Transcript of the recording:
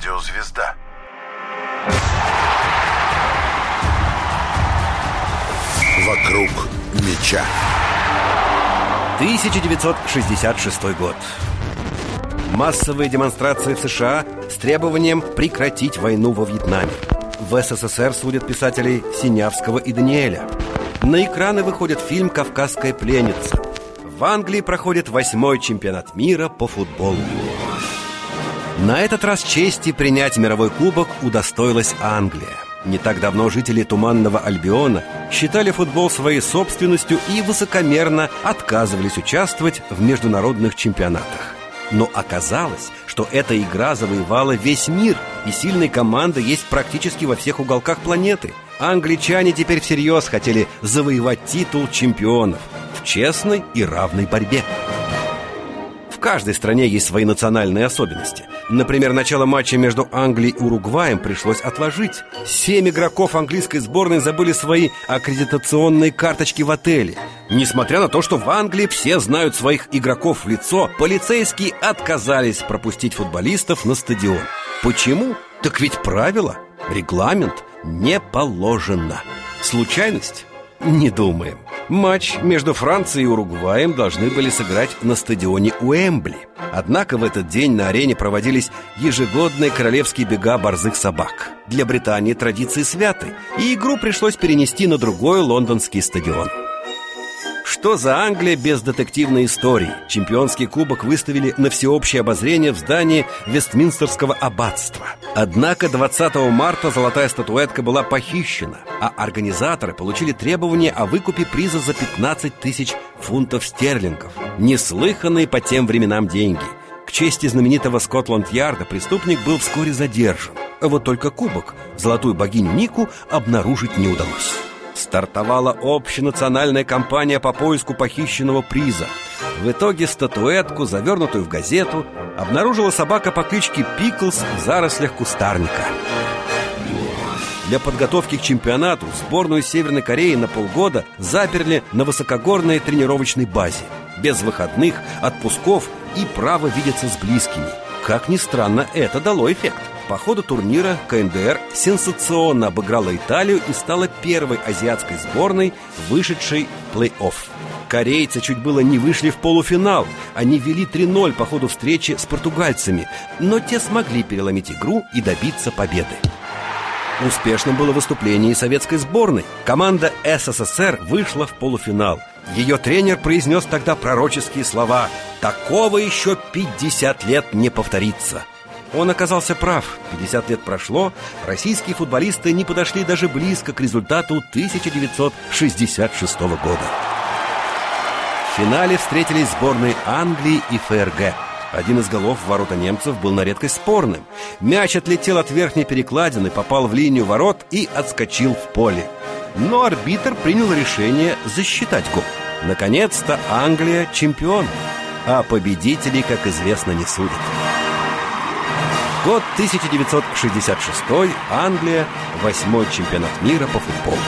радиозвезда. Вокруг меча. 1966 год. Массовые демонстрации в США с требованием прекратить войну во Вьетнаме. В СССР судят писателей Синявского и Даниэля. На экраны выходит фильм «Кавказская пленница». В Англии проходит восьмой чемпионат мира по футболу. На этот раз чести принять мировой кубок удостоилась Англия. Не так давно жители Туманного Альбиона считали футбол своей собственностью и высокомерно отказывались участвовать в международных чемпионатах. Но оказалось, что эта игра завоевала весь мир, и сильной команды есть практически во всех уголках планеты. Англичане теперь всерьез хотели завоевать титул чемпионов в честной и равной борьбе. В каждой стране есть свои национальные особенности. Например, начало матча между Англией и Уругваем пришлось отложить. Семь игроков английской сборной забыли свои аккредитационные карточки в отеле. Несмотря на то, что в Англии все знают своих игроков в лицо, полицейские отказались пропустить футболистов на стадион. Почему? Так ведь правило, регламент не положено. Случайность? Не думаем. Матч между Францией и Уругваем должны были сыграть на стадионе Уэмбли. Однако в этот день на арене проводились ежегодные королевские бега борзых собак. Для Британии традиции святы, и игру пришлось перенести на другой лондонский стадион. Что за Англия без детективной истории? Чемпионский кубок выставили на всеобщее обозрение в здании Вестминстерского аббатства. Однако 20 марта золотая статуэтка была похищена, а организаторы получили требование о выкупе приза за 15 тысяч фунтов стерлингов. Неслыханные по тем временам деньги. К чести знаменитого Скотланд-Ярда преступник был вскоре задержан. А вот только кубок, золотую богиню Нику, обнаружить не удалось стартовала общенациональная кампания по поиску похищенного приза. В итоге статуэтку, завернутую в газету, обнаружила собака по кличке Пиклс в зарослях кустарника. Для подготовки к чемпионату сборную Северной Кореи на полгода заперли на высокогорной тренировочной базе. Без выходных, отпусков и права видеться с близкими. Как ни странно, это дало эффект. По ходу турнира КНДР сенсационно обыграла Италию и стала первой азиатской сборной, вышедшей в плей-офф. Корейцы чуть было не вышли в полуфинал. Они вели 3-0 по ходу встречи с португальцами, но те смогли переломить игру и добиться победы. Успешным было выступление и советской сборной. Команда СССР вышла в полуфинал. Ее тренер произнес тогда пророческие слова «Такого еще 50 лет не повторится». Он оказался прав. 50 лет прошло, российские футболисты не подошли даже близко к результату 1966 года. В финале встретились сборные Англии и ФРГ. Один из голов в ворота немцев был на редкость спорным. Мяч отлетел от верхней перекладины, попал в линию ворот и отскочил в поле. Но арбитр принял решение засчитать гол. Наконец-то Англия чемпион, а победителей, как известно, не судят. Год 1966, Англия, восьмой чемпионат мира по футболу.